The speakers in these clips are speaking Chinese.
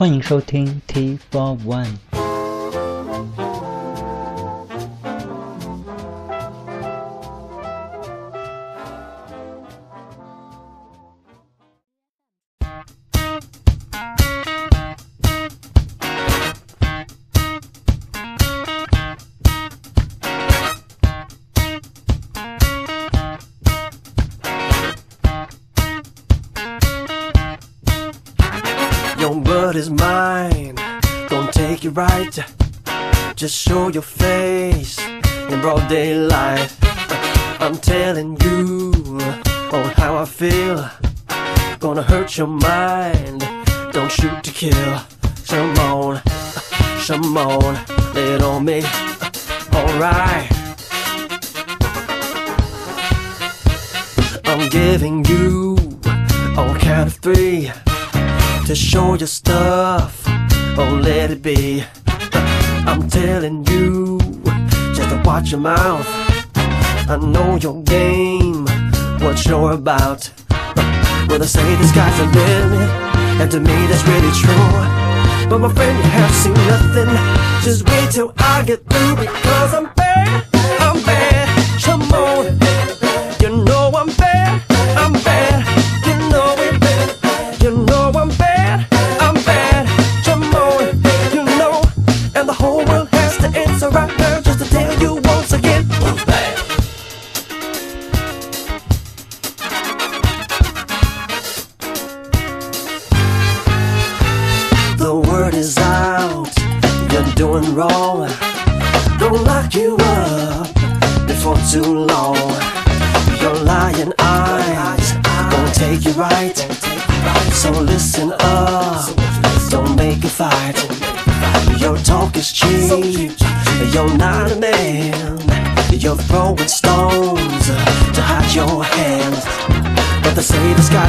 欢迎收听 T Four One。 Daylight. I'm telling you on how I feel. Gonna hurt your mind. Don't shoot to kill. Come on, come on, me. Alright. I'm giving you on count of three to show your stuff. Oh, let it be. I'm telling you, watch your mouth. I know your game, what you're about. Well, they say the sky's the limit, and to me that's really true. But my friend, you have seen nothing. Just wait till I get through because I'm bad. I'm bad. Come on,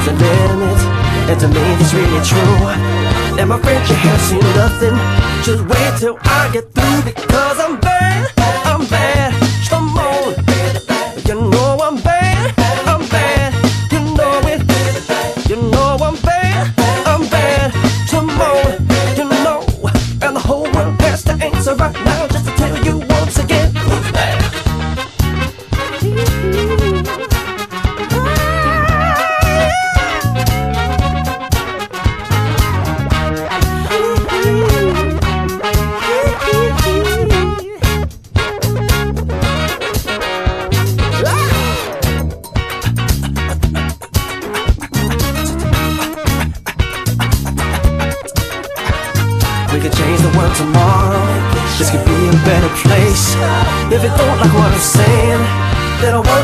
sky's the limit, and to me that's really true. And my friend, you have seen nothing. Just wait till I get through because I'm bad. I'm bad.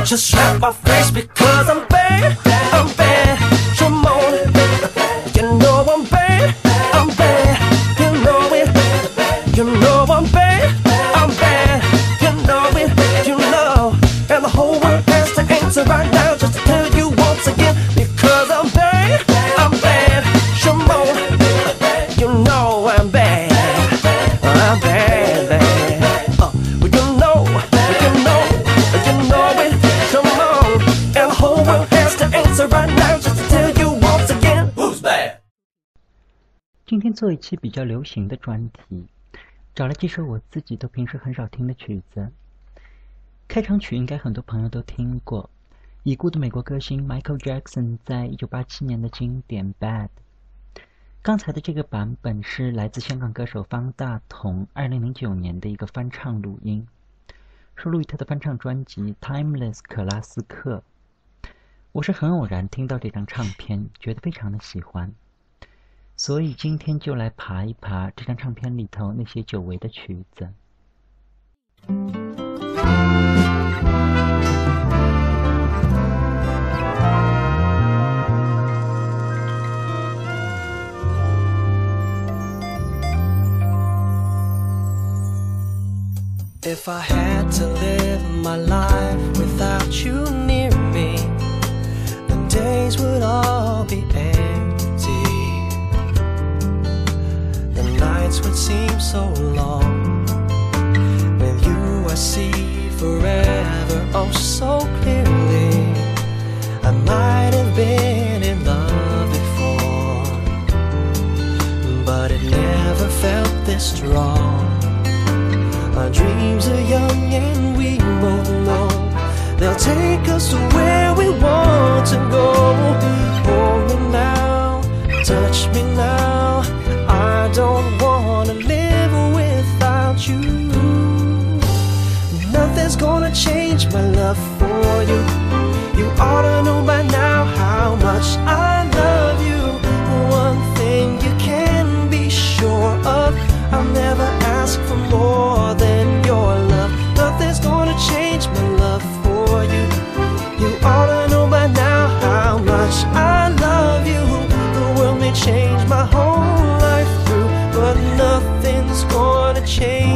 Just slap my face because I'm 做一期比较流行的专题，找了几首我自己都平时很少听的曲子。开场曲应该很多朋友都听过，已故的美国歌星 Michael Jackson 在一九八七年的经典《Bad》。刚才的这个版本是来自香港歌手方大同二零零九年的一个翻唱录音，收录于他的翻唱专辑《Timeless 克拉斯克》。我是很偶然听到这张唱片，觉得非常的喜欢。所以今天就来爬一爬这张唱片里头那些久违的曲子。If I had to live my life without you near me, the days would all be empty. nights would seem so long. With you, I see forever, oh, so clearly. I might have been in love before, but it never felt this strong. Our dreams are young, and we both know they'll take us to where we want to go. Hold me now, touch me now. My love for you. You ought to know by now how much I love you. One thing you can be sure of I'll never ask for more than your love. Nothing's gonna change my love for you. You ought to know by now how much I love you. The world may change my whole life through, but nothing's gonna change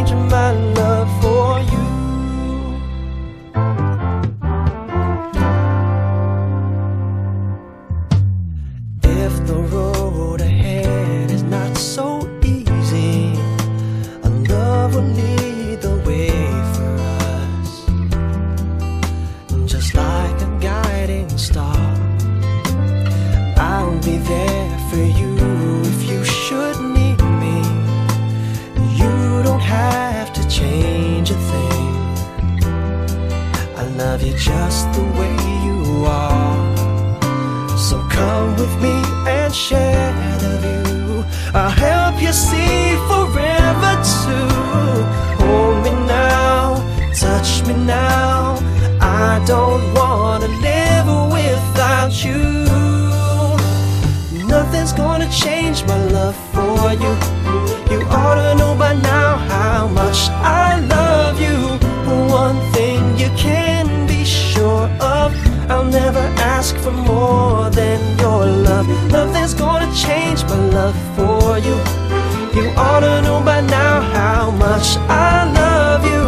ask for more than your love. Nothing's gonna change my love for you. You ought to know by now how much I love you.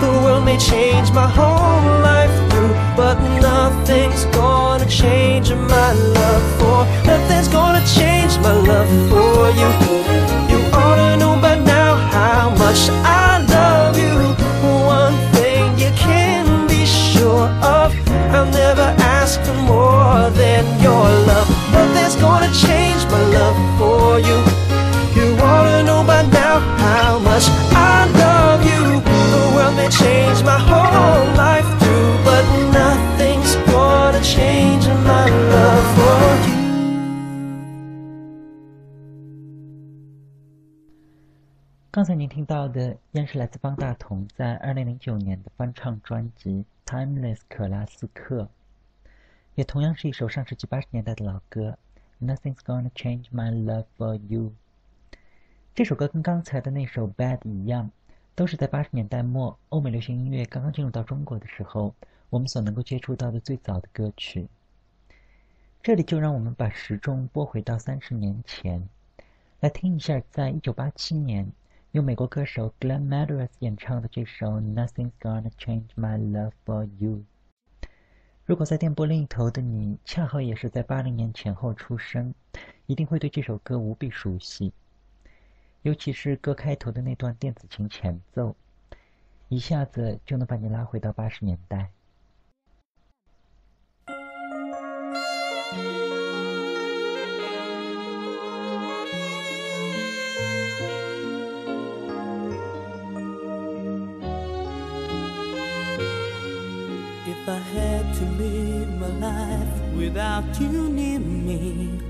The world may change my whole life through, but nothing's gonna change my love for. Nothing's gonna change my love for change my whole life through, but nothing's gonna change my love for you. 刚才您听到的，依然是来自方大同在二零零九年的翻唱专辑《Timeless 克拉斯克》，也同样是一首上世纪八十年代的老歌。Nothing's gonna change my love for you。这首歌跟刚才的那首《Bad》一样，都是在八十年代末欧美流行音乐刚刚进入到中国的时候，我们所能够接触到的最早的歌曲。这里就让我们把时钟拨回到三十年前，来听一下，在一九八七年。由美国歌手 Glenn Medeiros 演唱的这首《Nothing's Gonna Change My Love for You》。如果在电波另一头的你恰好也是在八零年前后出生，一定会对这首歌无比熟悉，尤其是歌开头的那段电子琴前奏，一下子就能把你拉回到八十年代。If I had to live my life without you near me,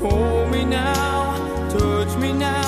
Hold me now, touch me now.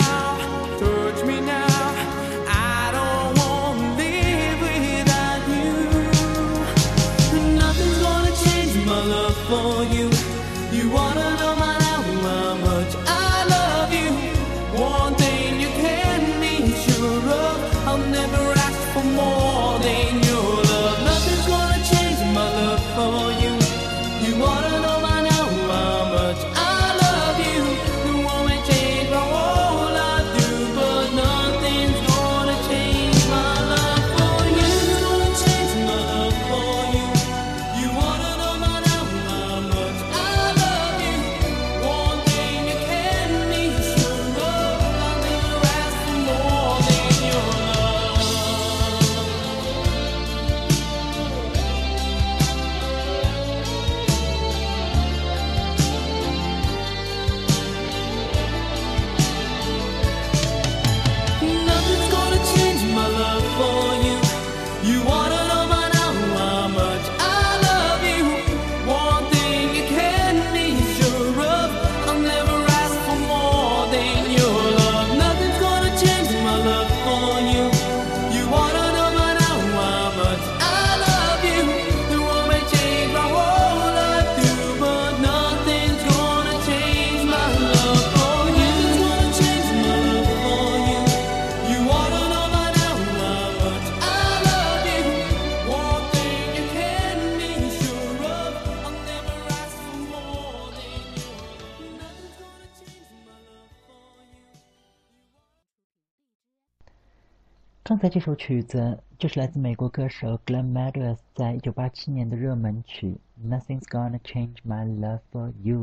在这首曲子就是来自美国歌手 Glenn Medeiros 在一九八七年的热门曲《Nothing's Gonna Change My Love for You》。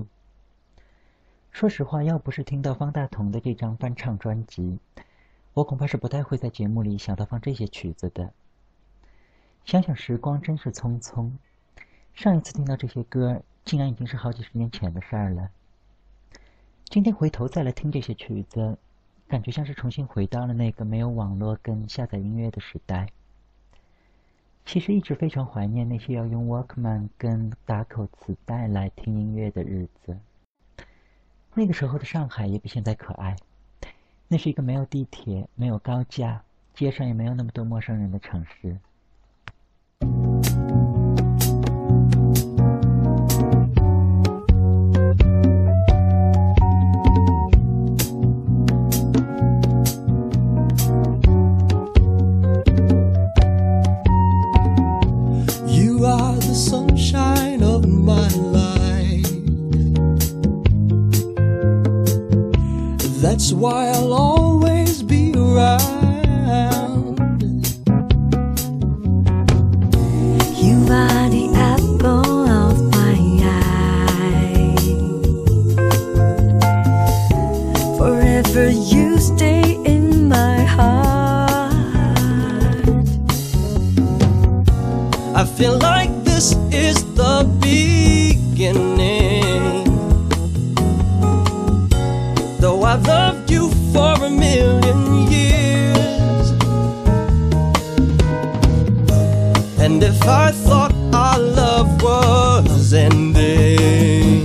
说实话，要不是听到方大同的这张翻唱专辑，我恐怕是不太会在节目里想到放这些曲子的。想想时光真是匆匆，上一次听到这些歌，竟然已经是好几十年前的事儿了。今天回头再来听这些曲子，感觉像是重新回到了那个没有网络跟下载音乐的时代。其实一直非常怀念那些要用 Walkman 跟打口磁带来听音乐的日子。那个时候的上海也比现在可爱，那是一个没有地铁、没有高架、街上也没有那么多陌生人的城市。Why I'll always be around. You are the apple of my eye. Forever you stay in my heart. I feel like this is the beginning. I thought our love was ending,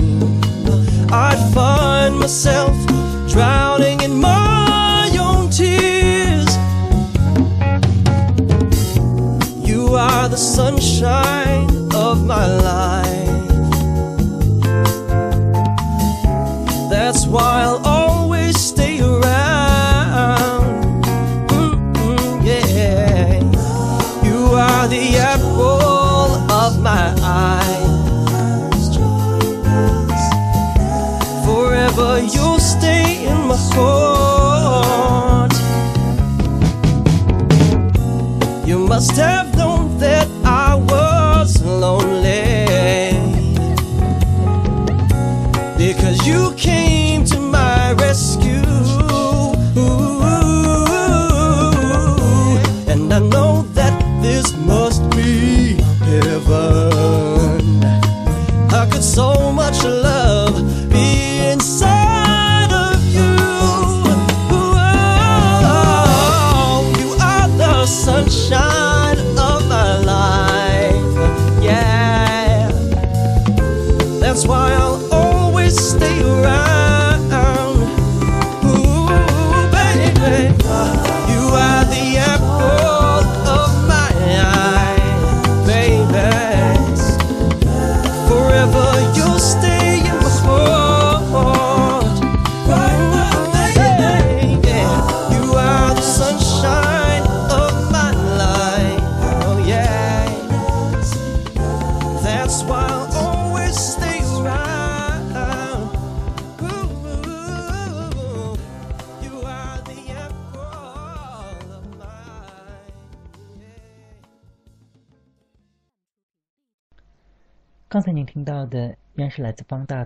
I'd find myself lost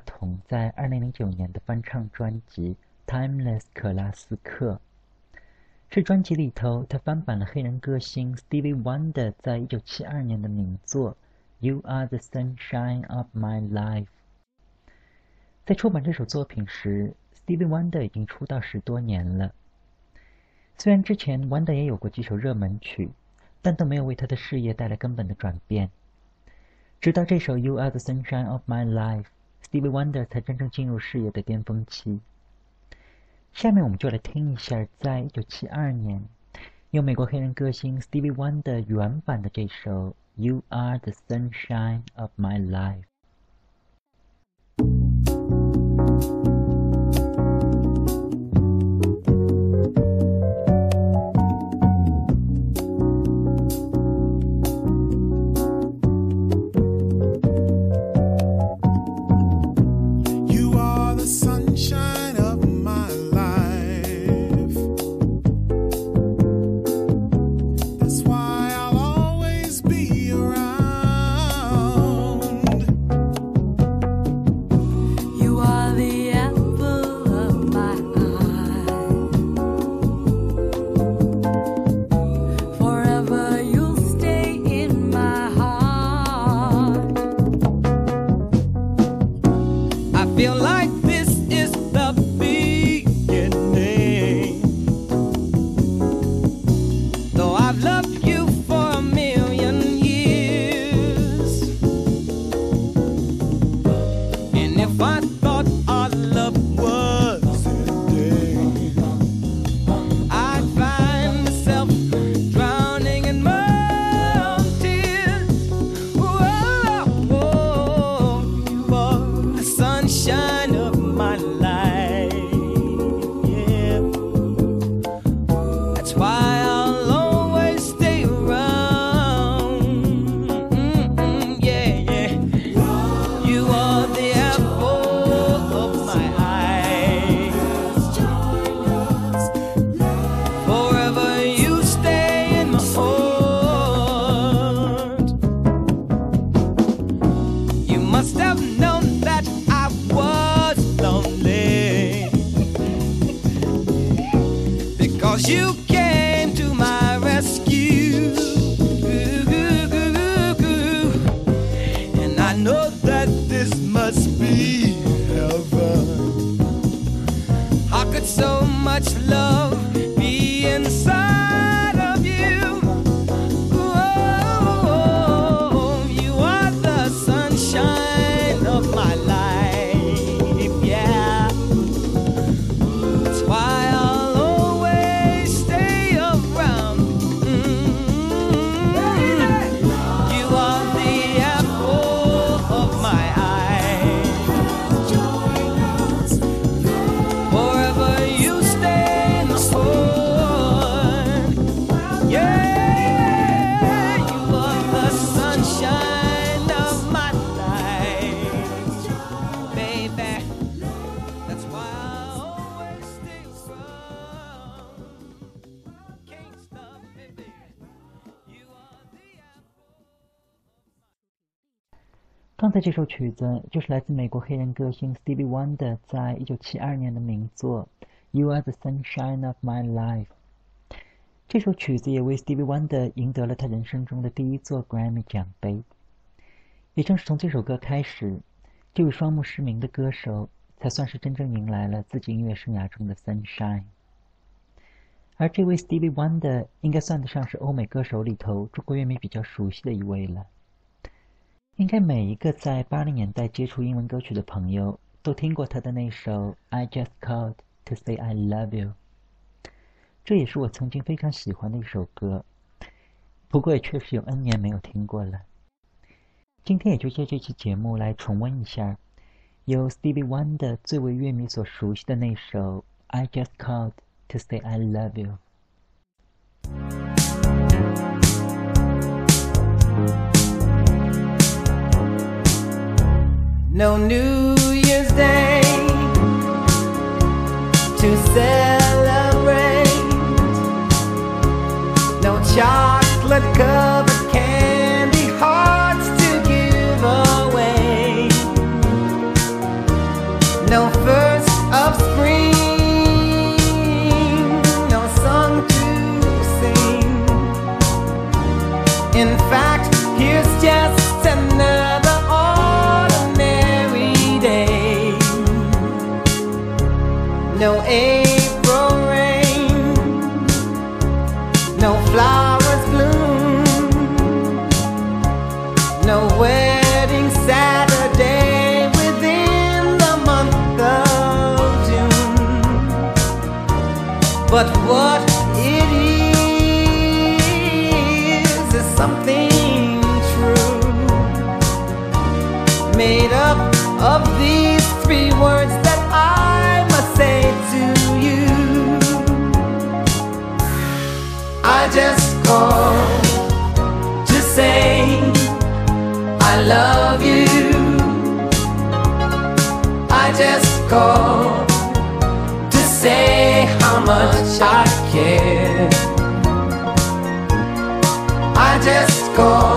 同在2009年的翻唱专辑《Timeless 克拉斯克》，这专辑里头他翻版了黑人歌星 Stevie Wonder 在1972年的名作《You Are the Sunshine of My Life》。在出版这首作品时，Stevie Wonder 已经出道十多年了。虽然之前 Wonder 也有过几首热门曲，但都没有为他的事业带来根本的转变。直到这首《You Are the Sunshine of My Life》，Stevie Wonder 才真正进入事业的巅峰期。下面我们就来听一下，在一九七二年由美国黑人歌星 Stevie Wonder 原版的这首《You Are the Sunshine of My Life》。刚才这首曲子就是来自美国黑人歌星 Stevie Wonder 在一九七二年的名作《You Are the Sunshine of My Life》。这首曲子也为 Stevie Wonder 赢得了他人生中的第一座 Grammy 奖杯。也正是从这首歌开始，这位双目失明的歌手才算是真正迎来了自己音乐生涯中的 Sunshine。而这位 Stevie Wonder 应该算得上是欧美歌手里头中国乐迷比较熟悉的一位了。应该每一个在八零年代接触英文歌曲的朋友都听过他的那首《I Just Called to Say I Love You》，这也是我曾经非常喜欢的一首歌，不过也确实有 N 年没有听过了。今天也就借这期节目来重温一下，由 Stevie Wonder 最为乐迷所熟悉的那首《I Just Called to Say I Love You》。No New Year's Day to celebrate. No chocolate covered just to say I love you. I just called to say how much I care. I just called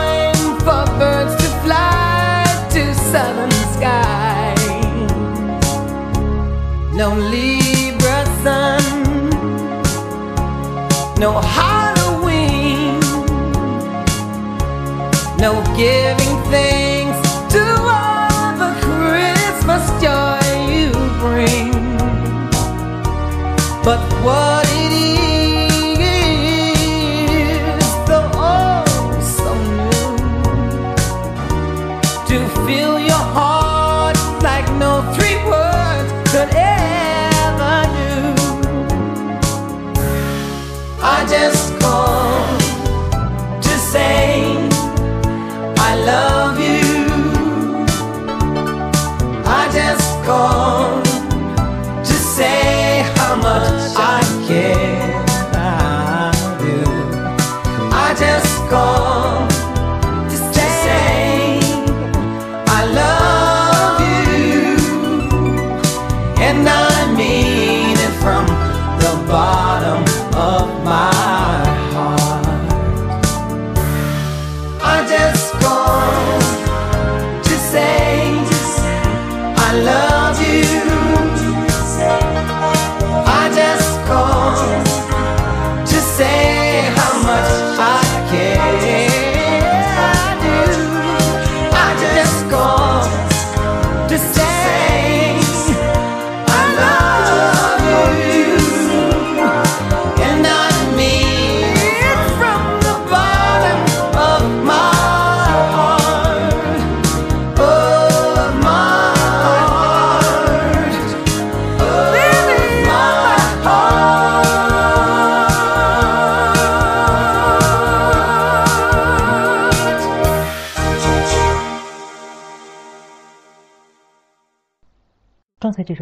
Libra sun, no Halloween, no giving thanks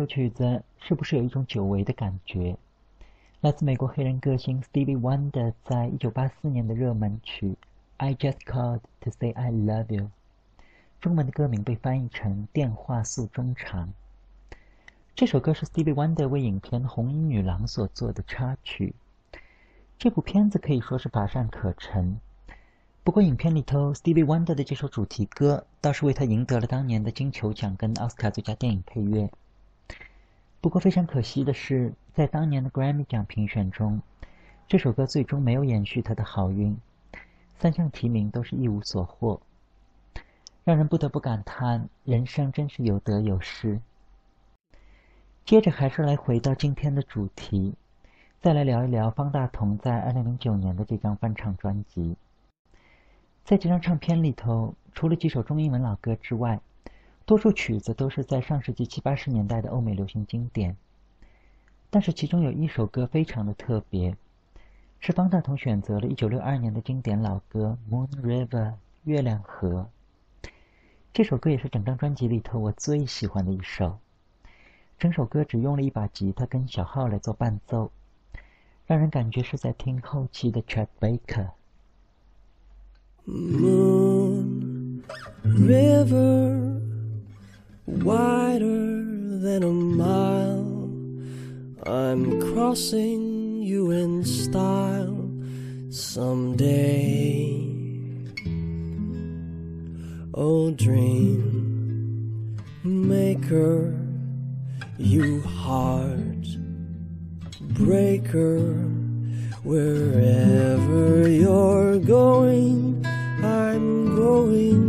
曲子是不是有一种久违的感觉？来自美国黑人歌星 Stevie Wonder 在1984年的热门曲《I Just Called to Say I Love You》，中文的歌名被翻译成《电话诉衷肠》。这首歌是 Stevie Wonder 为影片《红衣女郎》所做的插曲。这部片子可以说是乏善可陈。不过，影片里头 Stevie Wonder 的这首主题歌倒是为他赢得了当年的金球奖跟奥斯卡最佳电影配乐。不过，非常可惜的是，在当年的 Grammy 奖评选中，这首歌最终没有延续他的好运，三项提名都是一无所获，让人不得不感叹人生真是有得有失。接着，还是来回到今天的主题，再来聊一聊方大同在2009年的这张翻唱专辑。在这张唱片里头，除了几首中英文老歌之外，多数曲子都是在上世纪七八十年代的欧美流行经典。但是其中有一首歌非常的特别，是方大同选择了1962年的经典老歌《Moon River》月亮河。这首歌也是整张专辑里头我最喜欢的一首。整首歌只用了一把吉他跟小号来做伴奏，让人感觉是在听后期的 Chet Baker。Moon River, wider than a mile. I'm crossing you in style someday. Oh, dream maker, you heart breaker, wherever you're going, I'm going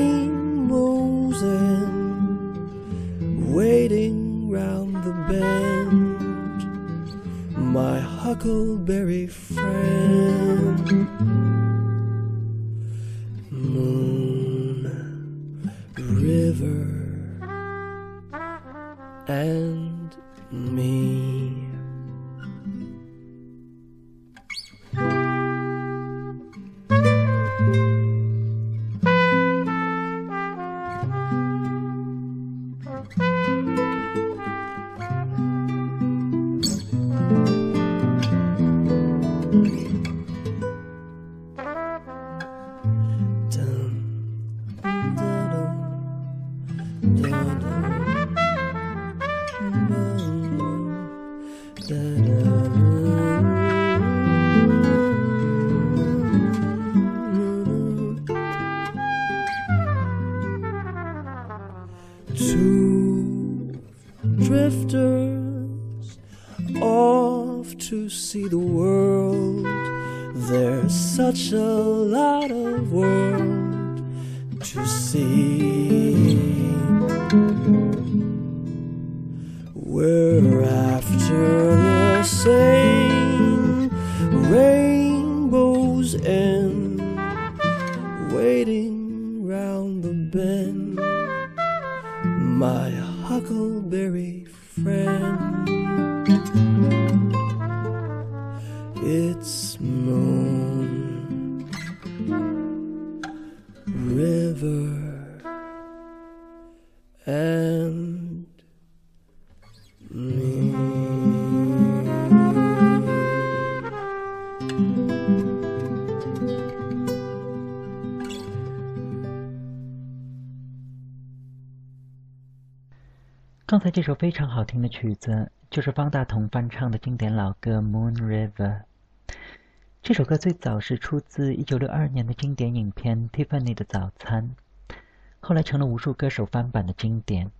huckleberry friend, It's Moon River and me. 刚才这首非常好听的曲子，就是方大同翻唱的经典老歌《Moon River》。这首歌最早是出自1962年的经典影片《Tiffany 的早餐》，后来成了无数歌手翻版的经典。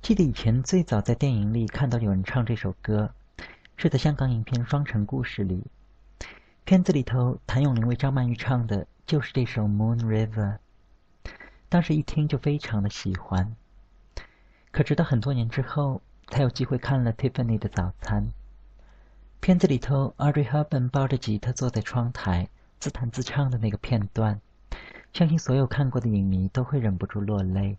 记得以前最早在电影里看到有人唱这首歌，是在香港影片《双城故事》里。片子里头，谭咏麟为张曼玉唱的就是这首《Moon River》，当时一听就非常的喜欢。可直到很多年之后，才有机会看了《Tiffany 的早餐》。片子里头，Audrey Hepburn 抱着吉他坐在窗台，自弹自唱的那个片段，相信所有看过的影迷都会忍不住落泪。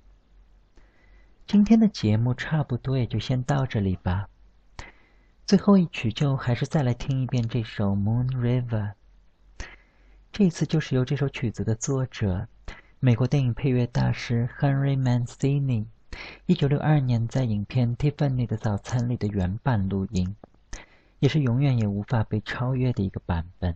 今天的节目差不多也就先到这里吧。最后一曲就还是再来听一遍这首《Moon River》。这次就是由这首曲子的作者，美国电影配乐大师 Henry Mancini，一九六二年在影片《Tiffany 的早餐》里的原版录音，也是永远也无法被超越的一个版本。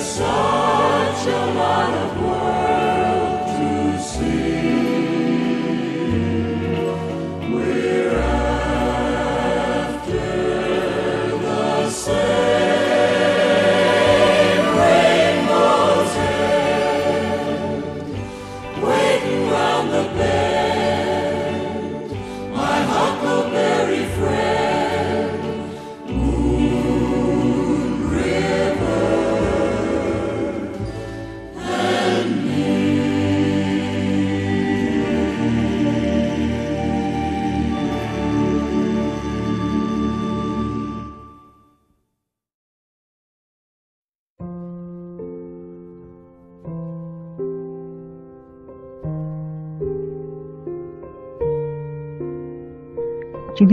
such a lot of work.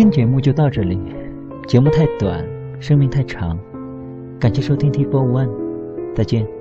节目就到这里，节目太短，生命太长，感谢收听 T Four One，再见。